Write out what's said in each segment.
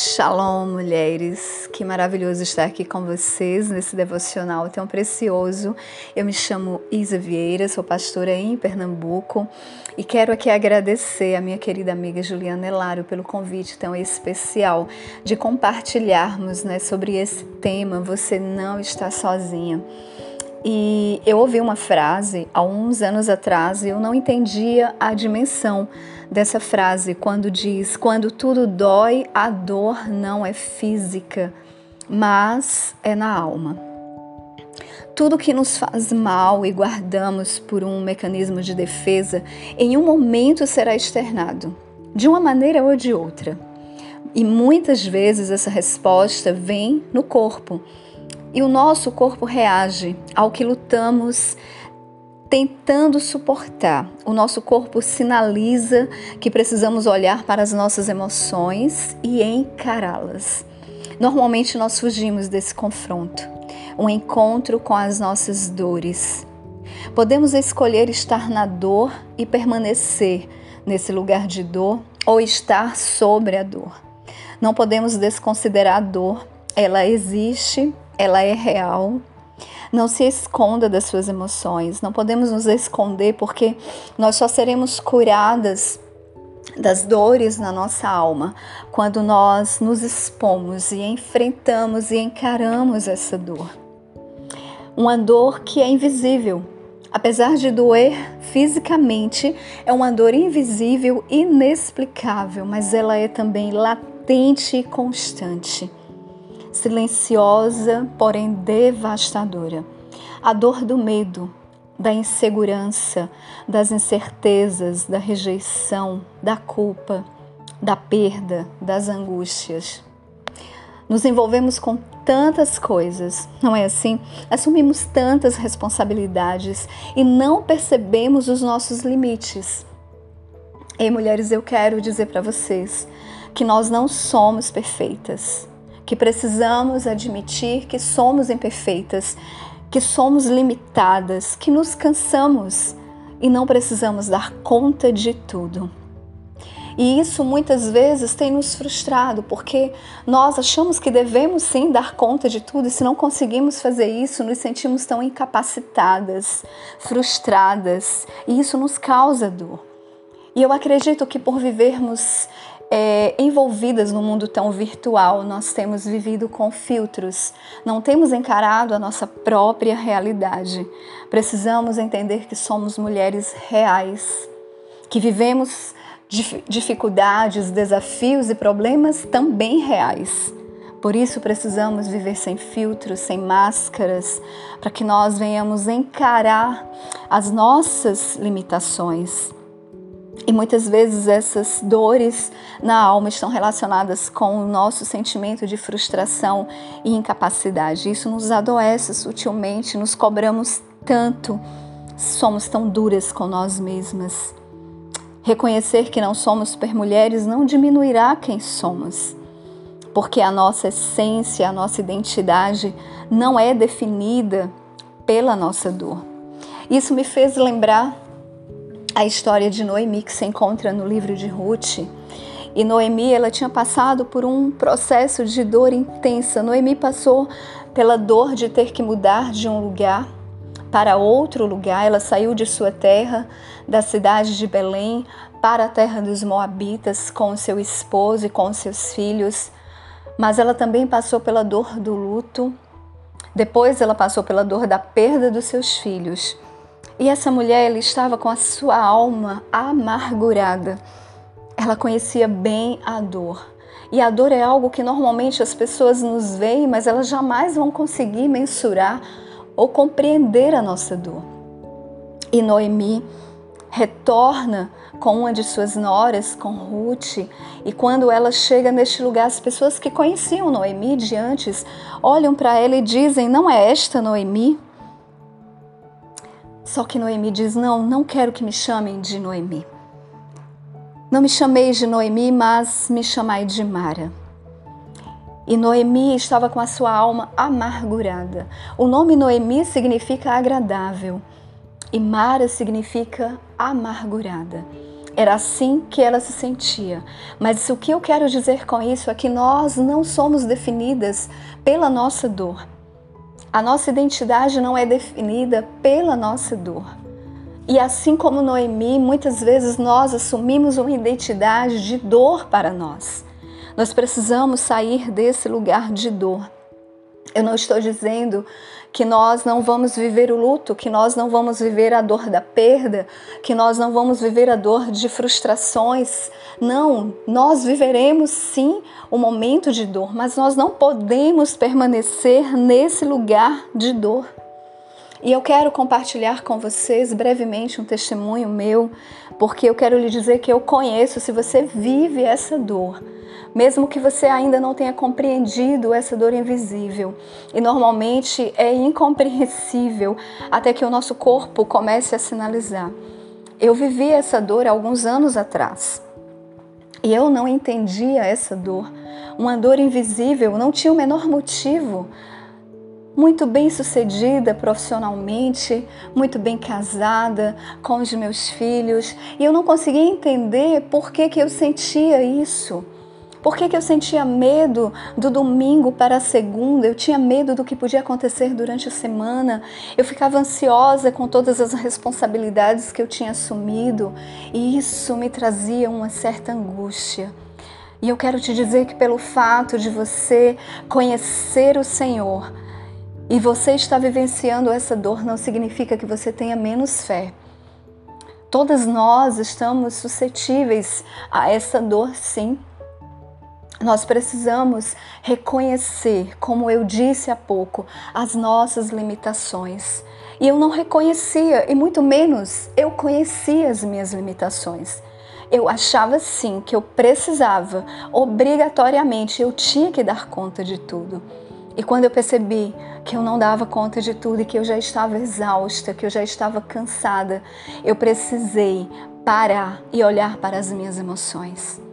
Shalom, mulheres! Que maravilhoso estar aqui com vocês nesse devocional tão precioso. Eu me chamo Isa Vieira, sou pastora em Pernambuco e quero aqui agradecer a minha querida amiga Juliana Elário pelo convite tão especial de compartilharmos né, sobre esse tema. Você não está sozinha. E eu ouvi uma frase há uns anos atrás e eu não entendia a dimensão dessa frase quando diz: quando tudo dói, a dor não é física, mas é na alma. Tudo que nos faz mal e guardamos por um mecanismo de defesa, em um momento será externado, de uma maneira ou de outra. E muitas vezes essa resposta vem no corpo e o nosso corpo reage ao que lutamos tentando suportar. O nosso corpo sinaliza que precisamos olhar para as nossas emoções e encará-las. Normalmente nós fugimos desse confronto, um encontro com as nossas dores. Podemos escolher estar na dor e permanecer nesse lugar de dor ou estar sobre a dor. Não podemos desconsiderar a dor, ela existe ela é real. Não se esconda das suas emoções. Não podemos nos esconder porque nós só seremos curadas das dores na nossa alma quando nós nos expomos e enfrentamos e encaramos essa dor. Uma dor que é invisível. Apesar de doer fisicamente, é uma dor invisível, inexplicável, mas ela é também latente e constante silenciosa, porém devastadora. A dor do medo, da insegurança, das incertezas, da rejeição, da culpa, da perda, das angústias. Nos envolvemos com tantas coisas, não é assim? Assumimos tantas responsabilidades e não percebemos os nossos limites. Ei, mulheres, eu quero dizer para vocês que nós não somos perfeitas que precisamos admitir que somos imperfeitas, que somos limitadas, que nos cansamos e não precisamos dar conta de tudo. E isso muitas vezes tem nos frustrado, porque nós achamos que devemos sim dar conta de tudo, e se não conseguimos fazer isso, nos sentimos tão incapacitadas, frustradas, e isso nos causa dor. E eu acredito que por vivermos é, envolvidas no mundo tão virtual, nós temos vivido com filtros, não temos encarado a nossa própria realidade. Precisamos entender que somos mulheres reais, que vivemos dificuldades, desafios e problemas também reais. Por isso precisamos viver sem filtros, sem máscaras, para que nós venhamos encarar as nossas limitações e muitas vezes essas dores na alma estão relacionadas com o nosso sentimento de frustração e incapacidade. Isso nos adoece sutilmente, nos cobramos tanto, somos tão duras com nós mesmas. Reconhecer que não somos supermulheres não diminuirá quem somos, porque a nossa essência, a nossa identidade não é definida pela nossa dor. Isso me fez lembrar a história de Noemi que se encontra no livro de Ruth. E Noemi, ela tinha passado por um processo de dor intensa. Noemi passou pela dor de ter que mudar de um lugar para outro lugar. Ela saiu de sua terra, da cidade de Belém, para a terra dos Moabitas com seu esposo e com seus filhos. Mas ela também passou pela dor do luto. Depois ela passou pela dor da perda dos seus filhos. E essa mulher ela estava com a sua alma amargurada. Ela conhecia bem a dor. E a dor é algo que normalmente as pessoas nos veem, mas elas jamais vão conseguir mensurar ou compreender a nossa dor. E Noemi retorna com uma de suas noras, com Ruth, e quando ela chega neste lugar, as pessoas que conheciam Noemi de antes olham para ela e dizem: Não é esta Noemi? Só que Noemi diz: Não, não quero que me chamem de Noemi. Não me chameis de Noemi, mas me chamai de Mara. E Noemi estava com a sua alma amargurada. O nome Noemi significa agradável e Mara significa amargurada. Era assim que ela se sentia. Mas o que eu quero dizer com isso é que nós não somos definidas pela nossa dor. A nossa identidade não é definida pela nossa dor. E assim como Noemi, muitas vezes nós assumimos uma identidade de dor para nós. Nós precisamos sair desse lugar de dor. Eu não estou dizendo que nós não vamos viver o luto, que nós não vamos viver a dor da perda, que nós não vamos viver a dor de frustrações. Não, nós viveremos sim o um momento de dor, mas nós não podemos permanecer nesse lugar de dor. E eu quero compartilhar com vocês brevemente um testemunho meu, porque eu quero lhe dizer que eu conheço se você vive essa dor mesmo que você ainda não tenha compreendido essa dor invisível. E normalmente é incompreensível até que o nosso corpo comece a sinalizar. Eu vivi essa dor alguns anos atrás. E eu não entendia essa dor. Uma dor invisível, não tinha o menor motivo muito bem sucedida profissionalmente, muito bem casada, com os meus filhos, e eu não conseguia entender por que, que eu sentia isso. Por que, que eu sentia medo do domingo para a segunda? Eu tinha medo do que podia acontecer durante a semana. Eu ficava ansiosa com todas as responsabilidades que eu tinha assumido e isso me trazia uma certa angústia. E eu quero te dizer que pelo fato de você conhecer o Senhor e você estar vivenciando essa dor não significa que você tenha menos fé. Todas nós estamos suscetíveis a essa dor, sim. Nós precisamos reconhecer, como eu disse há pouco, as nossas limitações. E eu não reconhecia, e muito menos eu conhecia as minhas limitações. Eu achava sim que eu precisava, obrigatoriamente, eu tinha que dar conta de tudo. E quando eu percebi que eu não dava conta de tudo e que eu já estava exausta, que eu já estava cansada, eu precisei parar e olhar para as minhas emoções.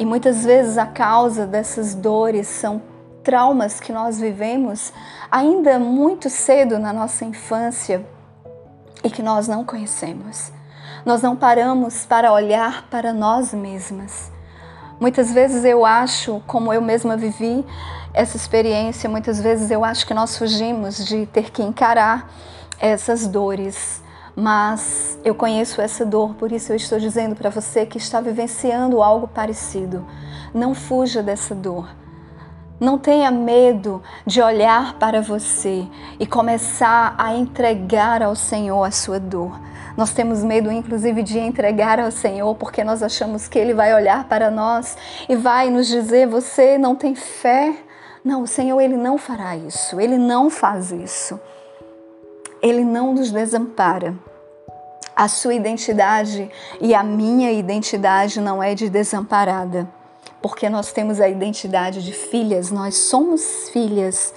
E muitas vezes a causa dessas dores são traumas que nós vivemos ainda muito cedo na nossa infância e que nós não conhecemos. Nós não paramos para olhar para nós mesmas. Muitas vezes eu acho, como eu mesma vivi essa experiência, muitas vezes eu acho que nós fugimos de ter que encarar essas dores mas eu conheço essa dor, por isso eu estou dizendo para você que está vivenciando algo parecido. Não fuja dessa dor. Não tenha medo de olhar para você e começar a entregar ao Senhor a sua dor. Nós temos medo, inclusive, de entregar ao Senhor porque nós achamos que Ele vai olhar para nós e vai nos dizer: Você não tem fé? Não, o Senhor, Ele não fará isso. Ele não faz isso. Ele não nos desampara. A sua identidade e a minha identidade não é de desamparada, porque nós temos a identidade de filhas, nós somos filhas.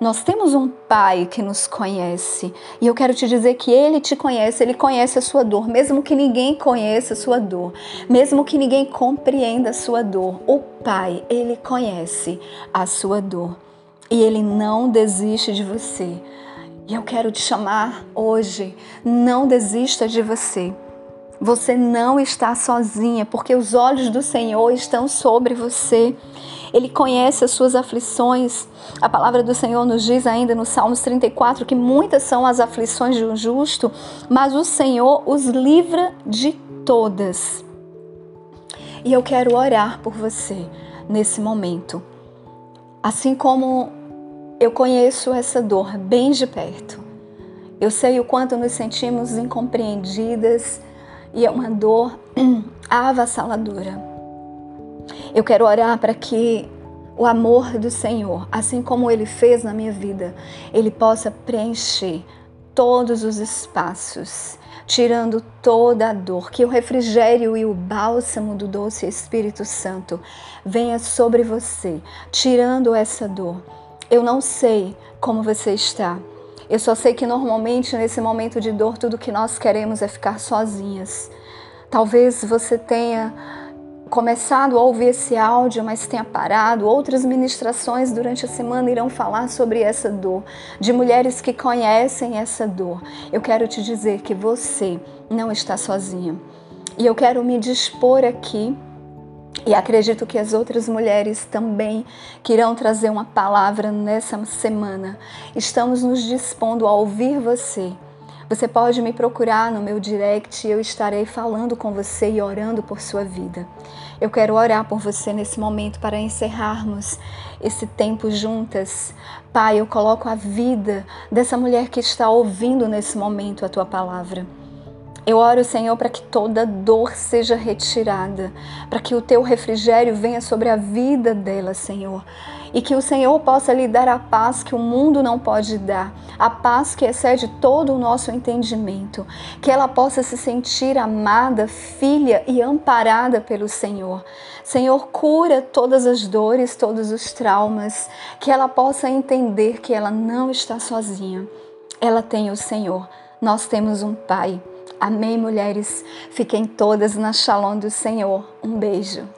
Nós temos um pai que nos conhece e eu quero te dizer que ele te conhece, ele conhece a sua dor, mesmo que ninguém conheça a sua dor, mesmo que ninguém compreenda a sua dor. O pai, ele conhece a sua dor e ele não desiste de você. E eu quero te chamar hoje, não desista de você. Você não está sozinha, porque os olhos do Senhor estão sobre você. Ele conhece as suas aflições. A palavra do Senhor nos diz ainda no Salmos 34 que muitas são as aflições de um justo, mas o Senhor os livra de todas. E eu quero orar por você nesse momento. Assim como eu conheço essa dor bem de perto. Eu sei o quanto nos sentimos incompreendidas e é uma dor avassaladora. Eu quero orar para que o amor do Senhor, assim como ele fez na minha vida, ele possa preencher todos os espaços, tirando toda a dor, que o refrigério e o bálsamo do doce Espírito Santo venha sobre você, tirando essa dor eu não sei como você está. Eu só sei que normalmente nesse momento de dor tudo que nós queremos é ficar sozinhas. Talvez você tenha começado a ouvir esse áudio, mas tenha parado. Outras ministrações durante a semana irão falar sobre essa dor, de mulheres que conhecem essa dor. Eu quero te dizer que você não está sozinha. E eu quero me dispor aqui e acredito que as outras mulheres também que irão trazer uma palavra nessa semana. Estamos nos dispondo a ouvir você. Você pode me procurar no meu direct e eu estarei falando com você e orando por sua vida. Eu quero orar por você nesse momento para encerrarmos esse tempo juntas. Pai, eu coloco a vida dessa mulher que está ouvindo nesse momento a tua palavra. Eu oro, Senhor, para que toda dor seja retirada, para que o teu refrigério venha sobre a vida dela, Senhor. E que o Senhor possa lhe dar a paz que o mundo não pode dar, a paz que excede todo o nosso entendimento. Que ela possa se sentir amada, filha e amparada pelo Senhor. Senhor, cura todas as dores, todos os traumas, que ela possa entender que ela não está sozinha. Ela tem o Senhor. Nós temos um Pai. Amém, mulheres. Fiquem todas na shalom do Senhor. Um beijo.